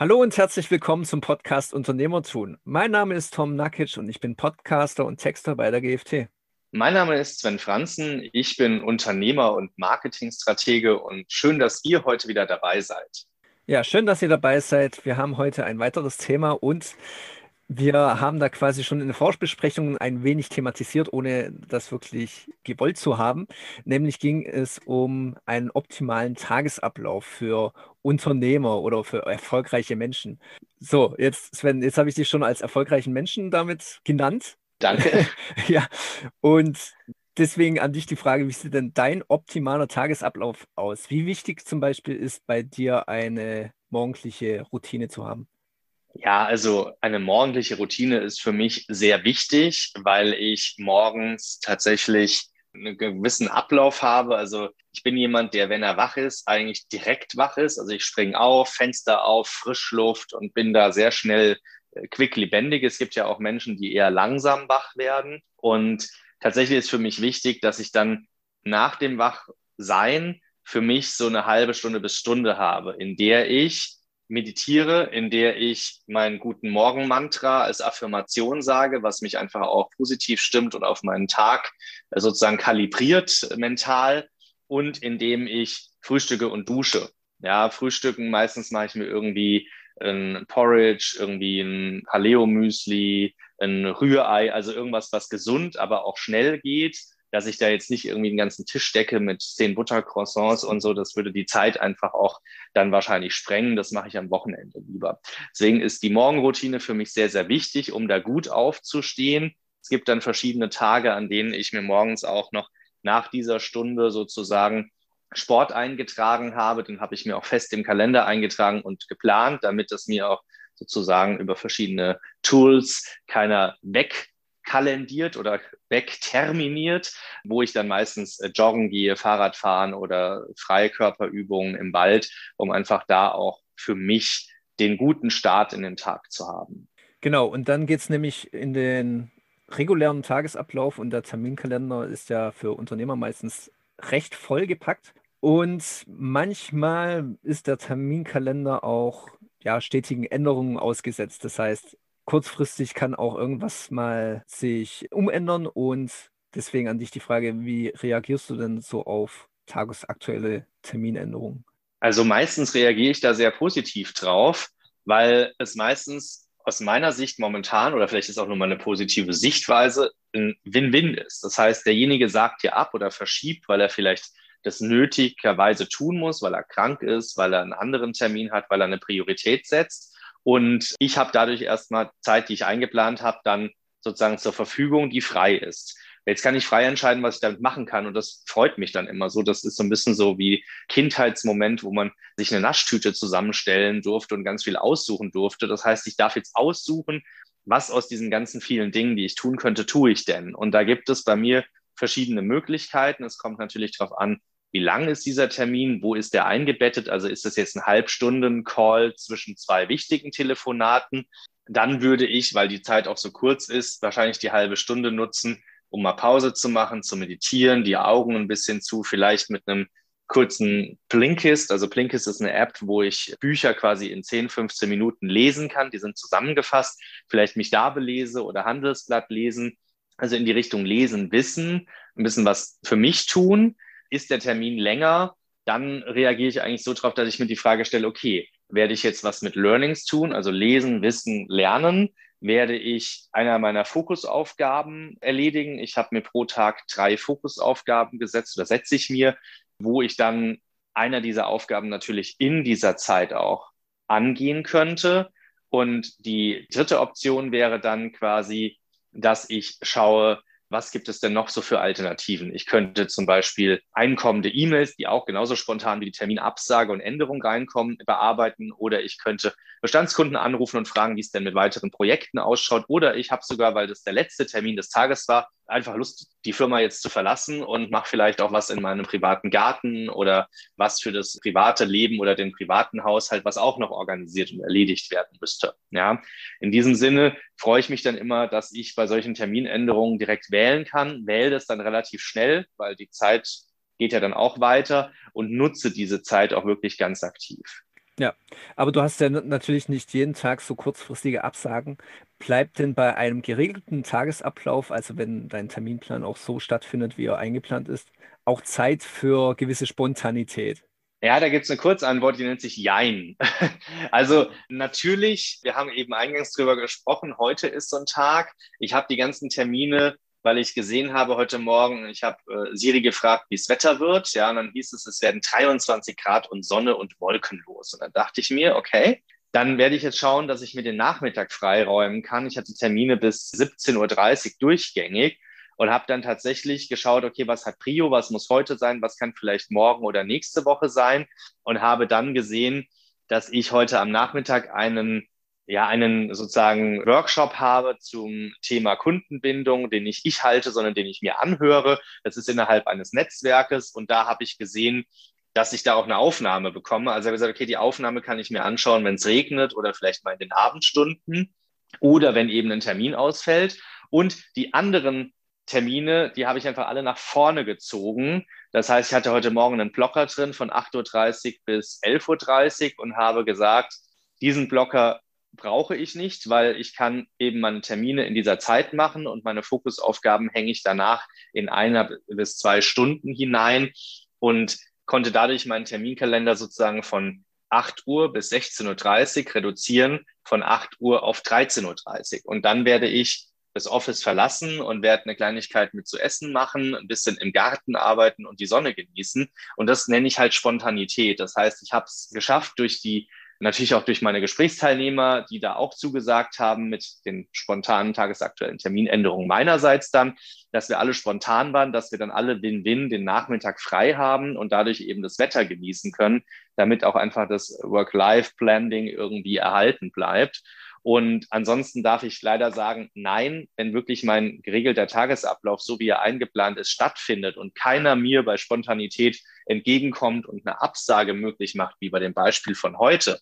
Hallo und herzlich willkommen zum Podcast Unternehmertun. Mein Name ist Tom Nakic und ich bin Podcaster und Texter bei der GFT. Mein Name ist Sven Franzen. Ich bin Unternehmer und Marketingstratege und schön, dass ihr heute wieder dabei seid. Ja, schön, dass ihr dabei seid. Wir haben heute ein weiteres Thema und wir haben da quasi schon in der Vorbesprechung ein wenig thematisiert, ohne das wirklich gewollt zu haben. Nämlich ging es um einen optimalen Tagesablauf für Unternehmer oder für erfolgreiche Menschen. So, jetzt, Sven, jetzt habe ich dich schon als erfolgreichen Menschen damit genannt. Danke. ja, und deswegen an dich die Frage, wie sieht denn dein optimaler Tagesablauf aus? Wie wichtig zum Beispiel ist bei dir eine morgendliche Routine zu haben? Ja, also eine morgendliche Routine ist für mich sehr wichtig, weil ich morgens tatsächlich einen gewissen Ablauf habe. Also ich bin jemand, der, wenn er wach ist, eigentlich direkt wach ist. Also ich springe auf, Fenster auf, Frischluft und bin da sehr schnell äh, quick lebendig. Es gibt ja auch Menschen, die eher langsam wach werden. Und tatsächlich ist für mich wichtig, dass ich dann nach dem Wachsein für mich so eine halbe Stunde bis Stunde habe, in der ich meditiere, in der ich meinen guten Morgen-Mantra als Affirmation sage, was mich einfach auch positiv stimmt und auf meinen Tag äh, sozusagen kalibriert mental und indem ich frühstücke und dusche. Ja, frühstücken, meistens mache ich mir irgendwie ein Porridge, irgendwie ein Paleo-Müsli, ein Rührei, also irgendwas, was gesund, aber auch schnell geht dass ich da jetzt nicht irgendwie den ganzen Tisch decke mit zehn Buttercroissants und so. Das würde die Zeit einfach auch dann wahrscheinlich sprengen. Das mache ich am Wochenende lieber. Deswegen ist die Morgenroutine für mich sehr, sehr wichtig, um da gut aufzustehen. Es gibt dann verschiedene Tage, an denen ich mir morgens auch noch nach dieser Stunde sozusagen Sport eingetragen habe. Den habe ich mir auch fest im Kalender eingetragen und geplant, damit das mir auch sozusagen über verschiedene Tools keiner weg kalendiert oder wegterminiert, wo ich dann meistens äh, joggen gehe, Fahrrad fahren oder Freikörperübungen im Wald, um einfach da auch für mich den guten Start in den Tag zu haben. Genau, und dann geht es nämlich in den regulären Tagesablauf und der Terminkalender ist ja für Unternehmer meistens recht vollgepackt. Und manchmal ist der Terminkalender auch ja, stetigen Änderungen ausgesetzt. Das heißt, kurzfristig kann auch irgendwas mal sich umändern und deswegen an dich die Frage, wie reagierst du denn so auf tagesaktuelle Terminänderungen? Also meistens reagiere ich da sehr positiv drauf, weil es meistens aus meiner Sicht momentan, oder vielleicht ist auch nur mal eine positive Sichtweise, ein Win-Win ist. Das heißt, derjenige sagt dir ab oder verschiebt, weil er vielleicht das nötigerweise tun muss, weil er krank ist, weil er einen anderen Termin hat, weil er eine Priorität setzt. Und ich habe dadurch erstmal Zeit, die ich eingeplant habe, dann sozusagen zur Verfügung, die frei ist. Jetzt kann ich frei entscheiden, was ich damit machen kann. Und das freut mich dann immer so. Das ist so ein bisschen so wie Kindheitsmoment, wo man sich eine Naschtüte zusammenstellen durfte und ganz viel aussuchen durfte. Das heißt, ich darf jetzt aussuchen, was aus diesen ganzen vielen Dingen, die ich tun könnte, tue ich denn? Und da gibt es bei mir verschiedene Möglichkeiten. Es kommt natürlich darauf an, wie lang ist dieser Termin, wo ist der eingebettet, also ist das jetzt ein Halbstunden-Call zwischen zwei wichtigen Telefonaten, dann würde ich, weil die Zeit auch so kurz ist, wahrscheinlich die halbe Stunde nutzen, um mal Pause zu machen, zu meditieren, die Augen ein bisschen zu, vielleicht mit einem kurzen Blinkist. Also Blinkist ist eine App, wo ich Bücher quasi in 10, 15 Minuten lesen kann. Die sind zusammengefasst. Vielleicht mich da belese oder Handelsblatt lesen. Also in die Richtung lesen, wissen, ein bisschen was für mich tun ist der Termin länger, dann reagiere ich eigentlich so drauf, dass ich mir die Frage stelle, okay, werde ich jetzt was mit Learnings tun, also lesen, wissen, lernen? Werde ich einer meiner Fokusaufgaben erledigen? Ich habe mir pro Tag drei Fokusaufgaben gesetzt oder setze ich mir, wo ich dann einer dieser Aufgaben natürlich in dieser Zeit auch angehen könnte. Und die dritte Option wäre dann quasi, dass ich schaue, was gibt es denn noch so für Alternativen? Ich könnte zum Beispiel einkommende E-Mails, die auch genauso spontan wie die Terminabsage und Änderung reinkommen, bearbeiten oder ich könnte Bestandskunden anrufen und fragen, wie es denn mit weiteren Projekten ausschaut oder ich habe sogar, weil das der letzte Termin des Tages war, einfach Lust, die Firma jetzt zu verlassen und mache vielleicht auch was in meinem privaten Garten oder was für das private Leben oder den privaten Haushalt, was auch noch organisiert und erledigt werden müsste. Ja, in diesem Sinne freue ich mich dann immer, dass ich bei solchen Terminänderungen direkt wählen kann, wähle das dann relativ schnell, weil die Zeit geht ja dann auch weiter und nutze diese Zeit auch wirklich ganz aktiv. Ja, aber du hast ja natürlich nicht jeden Tag so kurzfristige Absagen. Bleibt denn bei einem geregelten Tagesablauf, also wenn dein Terminplan auch so stattfindet, wie er eingeplant ist, auch Zeit für gewisse Spontanität? Ja, da gibt es eine Kurzantwort, die nennt sich Jein. Also natürlich, wir haben eben eingangs drüber gesprochen, heute ist so ein Tag. Ich habe die ganzen Termine weil ich gesehen habe heute Morgen, ich habe äh, Siri gefragt, wie es Wetter wird. Ja, und dann hieß es, es werden 23 Grad und Sonne und wolkenlos. Und dann dachte ich mir, okay, dann werde ich jetzt schauen, dass ich mir den Nachmittag freiräumen kann. Ich hatte Termine bis 17.30 Uhr durchgängig und habe dann tatsächlich geschaut, okay, was hat Prio, was muss heute sein, was kann vielleicht morgen oder nächste Woche sein und habe dann gesehen, dass ich heute am Nachmittag einen ja einen sozusagen Workshop habe zum Thema Kundenbindung, den nicht ich halte, sondern den ich mir anhöre. Das ist innerhalb eines Netzwerkes und da habe ich gesehen, dass ich da auch eine Aufnahme bekomme. Also habe ich gesagt, okay, die Aufnahme kann ich mir anschauen, wenn es regnet oder vielleicht mal in den Abendstunden oder wenn eben ein Termin ausfällt. Und die anderen Termine, die habe ich einfach alle nach vorne gezogen. Das heißt, ich hatte heute Morgen einen Blocker drin von 8.30 Uhr bis 11.30 Uhr und habe gesagt, diesen Blocker brauche ich nicht, weil ich kann eben meine Termine in dieser Zeit machen und meine Fokusaufgaben hänge ich danach in einer bis zwei Stunden hinein und konnte dadurch meinen Terminkalender sozusagen von 8 Uhr bis 16.30 Uhr reduzieren, von 8 Uhr auf 13.30 Uhr. Und dann werde ich das Office verlassen und werde eine Kleinigkeit mit zu essen machen, ein bisschen im Garten arbeiten und die Sonne genießen. Und das nenne ich halt Spontanität. Das heißt, ich habe es geschafft, durch die natürlich auch durch meine Gesprächsteilnehmer, die da auch zugesagt haben mit den spontanen tagesaktuellen Terminänderungen meinerseits dann, dass wir alle spontan waren, dass wir dann alle Win-Win den Nachmittag frei haben und dadurch eben das Wetter genießen können, damit auch einfach das Work-Life-Blending irgendwie erhalten bleibt. Und ansonsten darf ich leider sagen, nein, wenn wirklich mein geregelter Tagesablauf, so wie er eingeplant ist, stattfindet und keiner mir bei Spontanität entgegenkommt und eine Absage möglich macht, wie bei dem Beispiel von heute,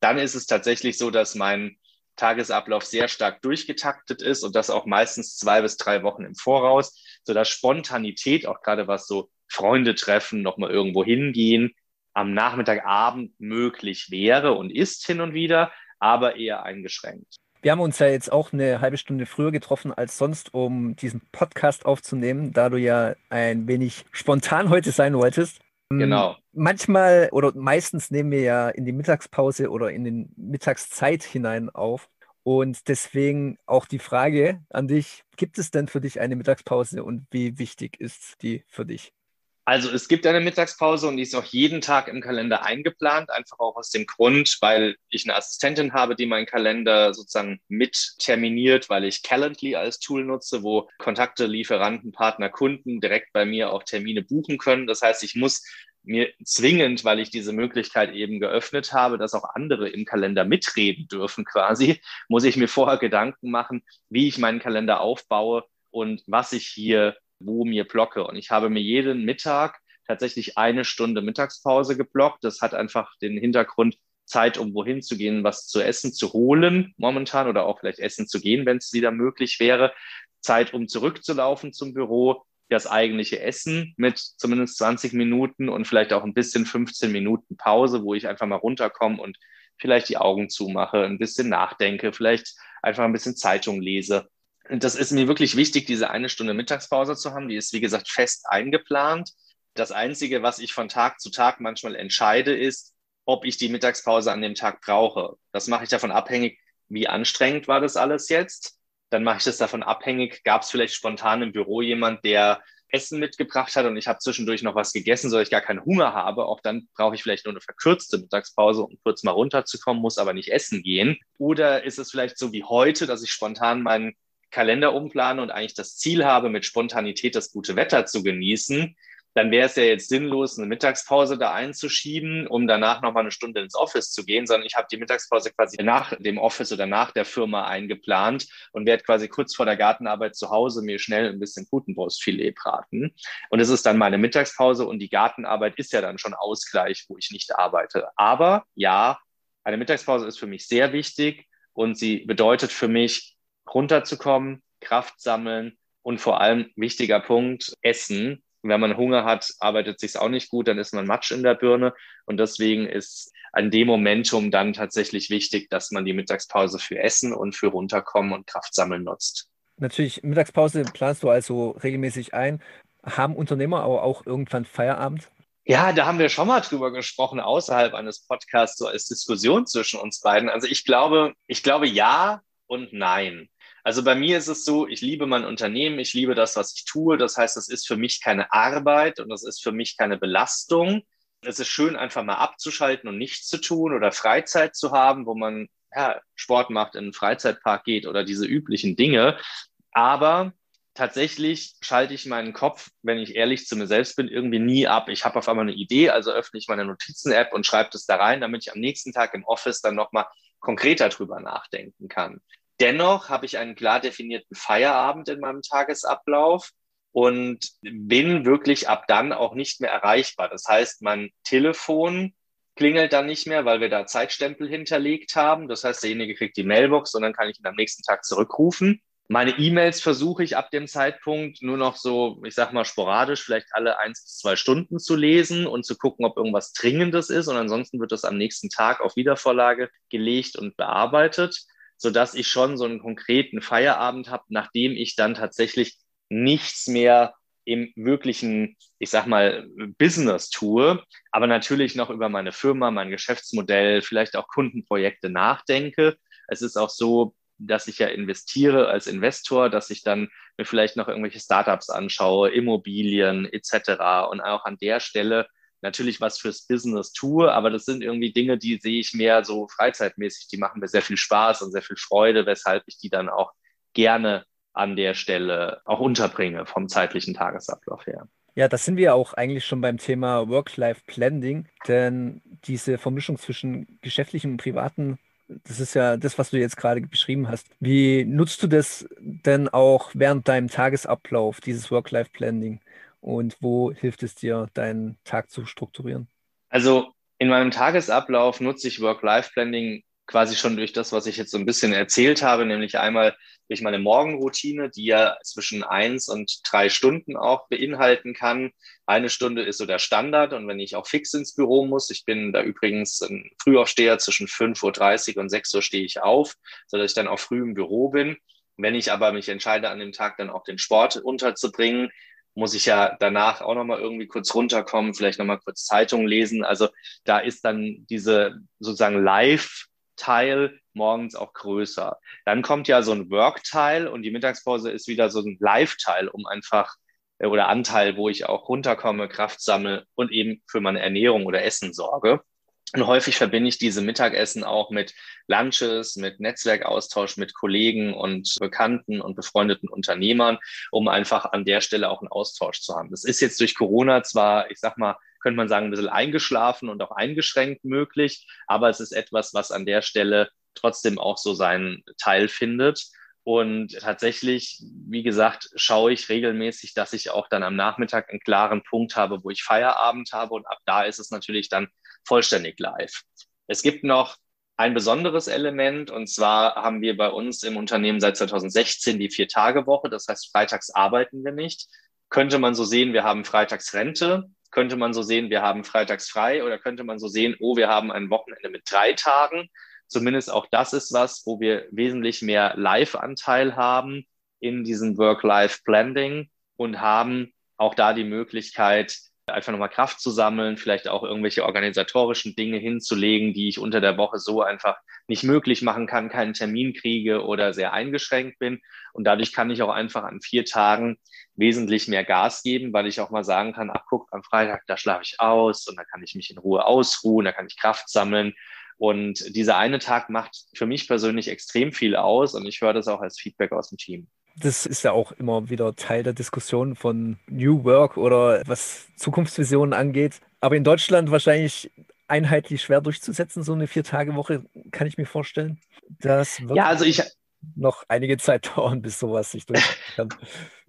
dann ist es tatsächlich so, dass mein Tagesablauf sehr stark durchgetaktet ist und das auch meistens zwei bis drei Wochen im Voraus, sodass Spontanität, auch gerade was so Freunde treffen, nochmal irgendwo hingehen, am Nachmittagabend möglich wäre und ist hin und wieder, aber eher eingeschränkt. Wir haben uns ja jetzt auch eine halbe Stunde früher getroffen als sonst, um diesen Podcast aufzunehmen, da du ja ein wenig spontan heute sein wolltest. Ähm, genau. Manchmal oder meistens nehmen wir ja in die Mittagspause oder in den Mittagszeit hinein auf. Und deswegen auch die Frage an dich, gibt es denn für dich eine Mittagspause und wie wichtig ist die für dich? Also es gibt eine Mittagspause und die ist auch jeden Tag im Kalender eingeplant, einfach auch aus dem Grund, weil ich eine Assistentin habe, die meinen Kalender sozusagen mit terminiert, weil ich Calendly als Tool nutze, wo Kontakte, Lieferanten, Partner, Kunden direkt bei mir auch Termine buchen können. Das heißt, ich muss mir zwingend, weil ich diese Möglichkeit eben geöffnet habe, dass auch andere im Kalender mitreden dürfen quasi, muss ich mir vorher Gedanken machen, wie ich meinen Kalender aufbaue und was ich hier wo mir blocke. Und ich habe mir jeden Mittag tatsächlich eine Stunde Mittagspause geblockt. Das hat einfach den Hintergrund, Zeit, um wohin zu gehen, was zu essen zu holen momentan oder auch vielleicht essen zu gehen, wenn es wieder möglich wäre. Zeit, um zurückzulaufen zum Büro, das eigentliche Essen mit zumindest 20 Minuten und vielleicht auch ein bisschen 15 Minuten Pause, wo ich einfach mal runterkomme und vielleicht die Augen zumache, ein bisschen nachdenke, vielleicht einfach ein bisschen Zeitung lese das ist mir wirklich wichtig, diese eine Stunde Mittagspause zu haben. Die ist, wie gesagt, fest eingeplant. Das Einzige, was ich von Tag zu Tag manchmal entscheide, ist, ob ich die Mittagspause an dem Tag brauche. Das mache ich davon abhängig, wie anstrengend war das alles jetzt. Dann mache ich das davon abhängig, gab es vielleicht spontan im Büro jemand, der Essen mitgebracht hat und ich habe zwischendurch noch was gegessen, sodass ich gar keinen Hunger habe. Auch dann brauche ich vielleicht nur eine verkürzte Mittagspause, um kurz mal runterzukommen, muss aber nicht essen gehen. Oder ist es vielleicht so wie heute, dass ich spontan meinen Kalender umplane und eigentlich das Ziel habe, mit Spontanität das gute Wetter zu genießen, dann wäre es ja jetzt sinnlos, eine Mittagspause da einzuschieben, um danach nochmal eine Stunde ins Office zu gehen, sondern ich habe die Mittagspause quasi nach dem Office oder nach der Firma eingeplant und werde quasi kurz vor der Gartenarbeit zu Hause mir schnell ein bisschen Putenbrustfilet braten. Und es ist dann meine Mittagspause und die Gartenarbeit ist ja dann schon Ausgleich, wo ich nicht arbeite. Aber ja, eine Mittagspause ist für mich sehr wichtig und sie bedeutet für mich, runterzukommen, Kraft sammeln und vor allem wichtiger Punkt, Essen. wenn man Hunger hat, arbeitet sich auch nicht gut, dann ist man Matsch in der Birne. Und deswegen ist an dem Momentum dann tatsächlich wichtig, dass man die Mittagspause für Essen und für Runterkommen und Kraftsammeln nutzt. Natürlich, Mittagspause planst du also regelmäßig ein. Haben Unternehmer aber auch irgendwann Feierabend? Ja, da haben wir schon mal drüber gesprochen, außerhalb eines Podcasts, so als Diskussion zwischen uns beiden. Also ich glaube, ich glaube ja und nein. Also bei mir ist es so, ich liebe mein Unternehmen, ich liebe das, was ich tue. Das heißt, es ist für mich keine Arbeit und das ist für mich keine Belastung. Es ist schön, einfach mal abzuschalten und nichts zu tun oder Freizeit zu haben, wo man ja, Sport macht, in einen Freizeitpark geht oder diese üblichen Dinge. Aber tatsächlich schalte ich meinen Kopf, wenn ich ehrlich zu mir selbst bin, irgendwie nie ab. Ich habe auf einmal eine Idee, also öffne ich meine Notizen-App und schreibe das da rein, damit ich am nächsten Tag im Office dann nochmal konkreter drüber nachdenken kann. Dennoch habe ich einen klar definierten Feierabend in meinem Tagesablauf und bin wirklich ab dann auch nicht mehr erreichbar. Das heißt, mein Telefon klingelt dann nicht mehr, weil wir da Zeitstempel hinterlegt haben. Das heißt, derjenige kriegt die Mailbox und dann kann ich ihn am nächsten Tag zurückrufen. Meine E-Mails versuche ich ab dem Zeitpunkt nur noch so, ich sag mal sporadisch, vielleicht alle eins bis zwei Stunden zu lesen und zu gucken, ob irgendwas Dringendes ist. Und ansonsten wird das am nächsten Tag auf Wiedervorlage gelegt und bearbeitet sodass ich schon so einen konkreten Feierabend habe, nachdem ich dann tatsächlich nichts mehr im wirklichen, ich sag mal, Business tue, aber natürlich noch über meine Firma, mein Geschäftsmodell, vielleicht auch Kundenprojekte nachdenke. Es ist auch so, dass ich ja investiere als Investor, dass ich dann mir vielleicht noch irgendwelche Startups anschaue, Immobilien etc. Und auch an der Stelle natürlich was fürs Business tue, aber das sind irgendwie Dinge, die sehe ich mehr so freizeitmäßig, die machen mir sehr viel Spaß und sehr viel Freude, weshalb ich die dann auch gerne an der Stelle auch unterbringe vom zeitlichen Tagesablauf her. Ja, da sind wir auch eigentlich schon beim Thema Work-Life-Blending, denn diese Vermischung zwischen geschäftlichem und privaten, das ist ja das, was du jetzt gerade beschrieben hast. Wie nutzt du das denn auch während deinem Tagesablauf, dieses Work-Life-Blending? Und wo hilft es dir, deinen Tag zu strukturieren? Also in meinem Tagesablauf nutze ich Work-Life-Blending quasi schon durch das, was ich jetzt so ein bisschen erzählt habe, nämlich einmal durch meine Morgenroutine, die ja zwischen eins und drei Stunden auch beinhalten kann. Eine Stunde ist so der Standard und wenn ich auch fix ins Büro muss, ich bin da übrigens ein Frühaufsteher, zwischen 5.30 Uhr und 6 Uhr stehe ich auf, sodass ich dann auch früh im Büro bin. Wenn ich aber mich entscheide, an dem Tag dann auch den Sport unterzubringen, muss ich ja danach auch nochmal irgendwie kurz runterkommen, vielleicht nochmal kurz Zeitung lesen. Also da ist dann diese sozusagen Live-Teil morgens auch größer. Dann kommt ja so ein Work-Teil und die Mittagspause ist wieder so ein Live-Teil, um einfach äh, oder Anteil, wo ich auch runterkomme, Kraft sammle und eben für meine Ernährung oder Essen sorge. Und häufig verbinde ich diese Mittagessen auch mit Lunches, mit Netzwerkaustausch mit Kollegen und Bekannten und befreundeten Unternehmern, um einfach an der Stelle auch einen Austausch zu haben. Das ist jetzt durch Corona zwar, ich sag mal, könnte man sagen, ein bisschen eingeschlafen und auch eingeschränkt möglich, aber es ist etwas, was an der Stelle trotzdem auch so seinen Teil findet. Und tatsächlich, wie gesagt, schaue ich regelmäßig, dass ich auch dann am Nachmittag einen klaren Punkt habe, wo ich Feierabend habe. Und ab da ist es natürlich dann vollständig live. Es gibt noch ein besonderes Element und zwar haben wir bei uns im Unternehmen seit 2016 die Vier-Tage-Woche. Das heißt, freitags arbeiten wir nicht. Könnte man so sehen, wir haben freitags Rente. Könnte man so sehen, wir haben freitags frei oder könnte man so sehen, oh, wir haben ein Wochenende mit drei Tagen. Zumindest auch das ist was, wo wir wesentlich mehr Live-Anteil haben in diesem Work-Life-Blending und haben auch da die Möglichkeit, einfach nochmal Kraft zu sammeln, vielleicht auch irgendwelche organisatorischen Dinge hinzulegen, die ich unter der Woche so einfach nicht möglich machen kann, keinen Termin kriege oder sehr eingeschränkt bin. Und dadurch kann ich auch einfach an vier Tagen wesentlich mehr Gas geben, weil ich auch mal sagen kann, ach guck, am Freitag, da schlafe ich aus und da kann ich mich in Ruhe ausruhen, da kann ich Kraft sammeln. Und dieser eine Tag macht für mich persönlich extrem viel aus und ich höre das auch als Feedback aus dem Team. Das ist ja auch immer wieder Teil der Diskussion von New Work oder was Zukunftsvisionen angeht. Aber in Deutschland wahrscheinlich einheitlich schwer durchzusetzen, so eine Vier-Tage-Woche, kann ich mir vorstellen. Das ja, also ich, noch einige Zeit dauern, bis sowas sich durchsetzen kann.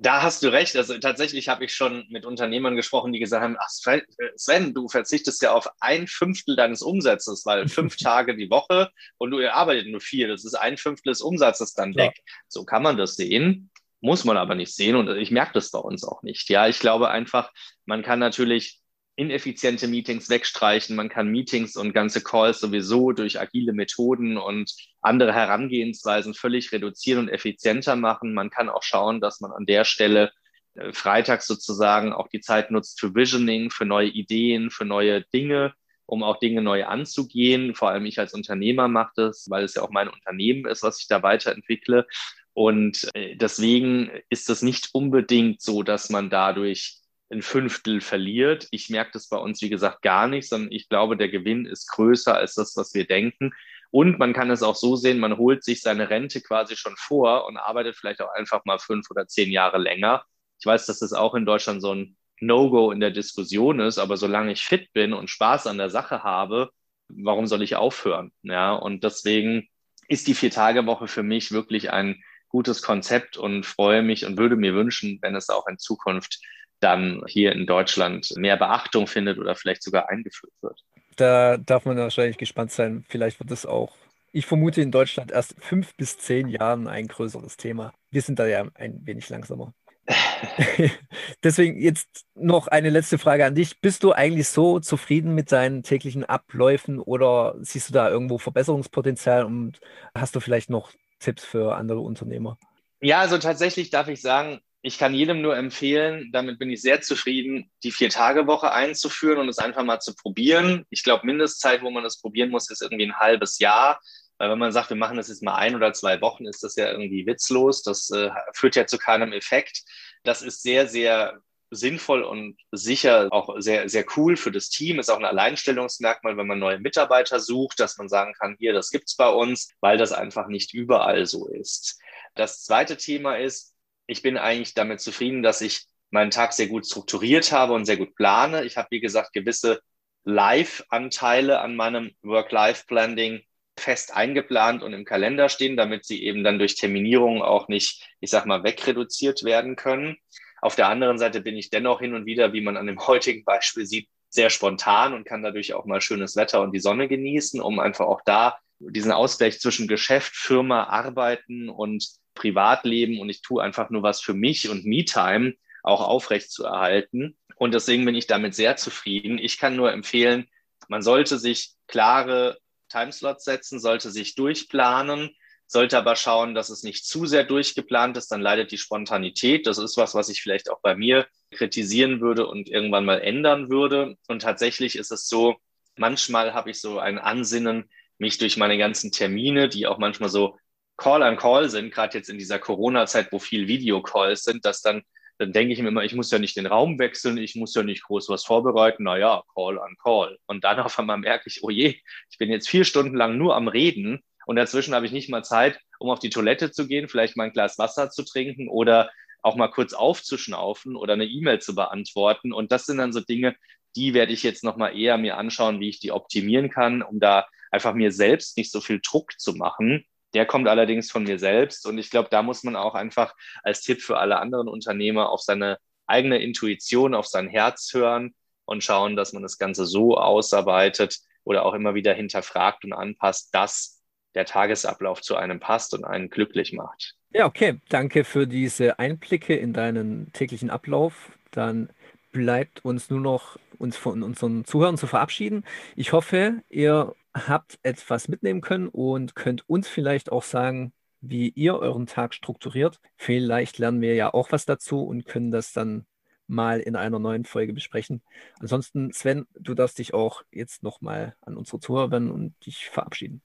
Da hast du recht. Also tatsächlich habe ich schon mit Unternehmern gesprochen, die gesagt haben, ach Sven, du verzichtest ja auf ein Fünftel deines Umsatzes, weil fünf Tage die Woche und du arbeitet nur vier. Das ist ein Fünftel des Umsatzes dann weg. Ja. So kann man das sehen. muss man aber nicht sehen und ich merke das bei uns auch nicht. Ja, ich glaube einfach, man kann natürlich ineffiziente Meetings wegstreichen. Man kann Meetings und ganze Calls sowieso durch agile Methoden und andere Herangehensweisen völlig reduzieren und effizienter machen. Man kann auch schauen, dass man an der Stelle äh, freitags sozusagen auch die Zeit nutzt für Visioning, für neue Ideen, für neue Dinge, um auch Dinge neu anzugehen. Vor allem ich als Unternehmer mache das, weil es ja auch mein Unternehmen ist, was ich da weiterentwickle. Und äh, deswegen ist es nicht unbedingt so, dass man dadurch ein Fünftel verliert. Ich merke das bei uns, wie gesagt, gar nicht, sondern ich glaube, der Gewinn ist größer als das, was wir denken. Und man kann es auch so sehen, man holt sich seine Rente quasi schon vor und arbeitet vielleicht auch einfach mal fünf oder zehn Jahre länger. Ich weiß, dass das auch in Deutschland so ein No-Go in der Diskussion ist, aber solange ich fit bin und Spaß an der Sache habe, warum soll ich aufhören? Ja, und deswegen ist die Vier-Tage-Woche für mich wirklich ein gutes Konzept und freue mich und würde mir wünschen, wenn es auch in Zukunft dann hier in Deutschland mehr Beachtung findet oder vielleicht sogar eingeführt wird. Da darf man wahrscheinlich gespannt sein. Vielleicht wird es auch, ich vermute, in Deutschland erst fünf bis zehn Jahren ein größeres Thema. Wir sind da ja ein wenig langsamer. Deswegen jetzt noch eine letzte Frage an dich. Bist du eigentlich so zufrieden mit deinen täglichen Abläufen oder siehst du da irgendwo Verbesserungspotenzial und hast du vielleicht noch Tipps für andere Unternehmer? Ja, also tatsächlich darf ich sagen, ich kann jedem nur empfehlen, damit bin ich sehr zufrieden, die Vier-Tage-Woche einzuführen und es einfach mal zu probieren. Ich glaube, Mindestzeit, wo man das probieren muss, ist irgendwie ein halbes Jahr. Weil wenn man sagt, wir machen das jetzt mal ein oder zwei Wochen, ist das ja irgendwie witzlos. Das äh, führt ja zu keinem Effekt. Das ist sehr, sehr sinnvoll und sicher auch sehr, sehr cool für das Team. Ist auch ein Alleinstellungsmerkmal, wenn man neue Mitarbeiter sucht, dass man sagen kann, hier, das gibt's bei uns, weil das einfach nicht überall so ist. Das zweite Thema ist, ich bin eigentlich damit zufrieden, dass ich meinen Tag sehr gut strukturiert habe und sehr gut plane. Ich habe, wie gesagt, gewisse Live-Anteile an meinem Work-Life-Planning fest eingeplant und im Kalender stehen, damit sie eben dann durch Terminierungen auch nicht, ich sag mal, wegreduziert werden können. Auf der anderen Seite bin ich dennoch hin und wieder, wie man an dem heutigen Beispiel sieht, sehr spontan und kann dadurch auch mal schönes Wetter und die Sonne genießen, um einfach auch da diesen Ausgleich zwischen Geschäft, Firma, Arbeiten und Privatleben und ich tue einfach nur was für mich und Me-Time auch aufrecht zu erhalten. Und deswegen bin ich damit sehr zufrieden. Ich kann nur empfehlen, man sollte sich klare Timeslots setzen, sollte sich durchplanen, sollte aber schauen, dass es nicht zu sehr durchgeplant ist, dann leidet die Spontanität. Das ist was, was ich vielleicht auch bei mir kritisieren würde und irgendwann mal ändern würde. Und tatsächlich ist es so, manchmal habe ich so ein Ansinnen, mich durch meine ganzen Termine, die auch manchmal so Call an Call sind, gerade jetzt in dieser Corona-Zeit, wo viel Videocalls sind, dass dann, dann denke ich mir immer, ich muss ja nicht den Raum wechseln, ich muss ja nicht groß was vorbereiten, naja, Call an Call. Und dann auf einmal merke ich, oh je, ich bin jetzt vier Stunden lang nur am Reden und dazwischen habe ich nicht mal Zeit, um auf die Toilette zu gehen, vielleicht mal ein Glas Wasser zu trinken oder auch mal kurz aufzuschnaufen oder eine E-Mail zu beantworten. Und das sind dann so Dinge, die werde ich jetzt nochmal eher mir anschauen, wie ich die optimieren kann, um da einfach mir selbst nicht so viel Druck zu machen, der kommt allerdings von mir selbst und ich glaube, da muss man auch einfach als Tipp für alle anderen Unternehmer auf seine eigene Intuition, auf sein Herz hören und schauen, dass man das Ganze so ausarbeitet oder auch immer wieder hinterfragt und anpasst, dass der Tagesablauf zu einem passt und einen glücklich macht. Ja, okay. Danke für diese Einblicke in deinen täglichen Ablauf. Dann bleibt uns nur noch, uns von unseren Zuhörern zu verabschieden. Ich hoffe, ihr habt etwas mitnehmen können und könnt uns vielleicht auch sagen, wie ihr euren Tag strukturiert. Vielleicht lernen wir ja auch was dazu und können das dann mal in einer neuen Folge besprechen. Ansonsten, Sven, du darfst dich auch jetzt nochmal an unsere Zuhörer wenden und dich verabschieden.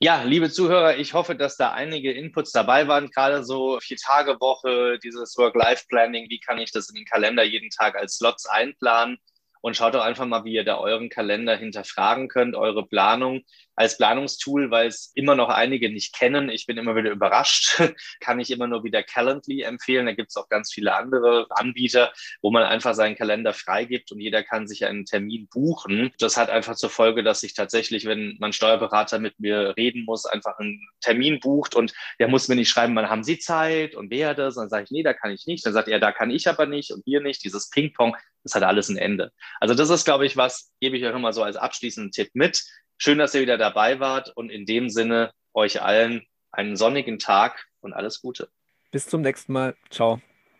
Ja, liebe Zuhörer, ich hoffe, dass da einige Inputs dabei waren, gerade so vier Tage Woche, dieses Work-Life-Planning, wie kann ich das in den Kalender jeden Tag als Slots einplanen? Und schaut doch einfach mal, wie ihr da euren Kalender hinterfragen könnt, eure Planung als Planungstool, weil es immer noch einige nicht kennen. Ich bin immer wieder überrascht, kann ich immer nur wieder Calendly empfehlen. Da gibt es auch ganz viele andere Anbieter, wo man einfach seinen Kalender freigibt und jeder kann sich einen Termin buchen. Das hat einfach zur Folge, dass sich tatsächlich, wenn man Steuerberater mit mir reden muss, einfach einen Termin bucht und der muss mir nicht schreiben, wann haben Sie Zeit und wer das? Und dann sage ich, nee, da kann ich nicht. Dann sagt er, da kann ich aber nicht und hier nicht. Dieses Ping-Pong, das hat alles ein Ende. Also das ist, glaube ich, was, gebe ich euch immer so als abschließenden Tipp mit. Schön, dass ihr wieder dabei wart und in dem Sinne euch allen einen sonnigen Tag und alles Gute. Bis zum nächsten Mal. Ciao.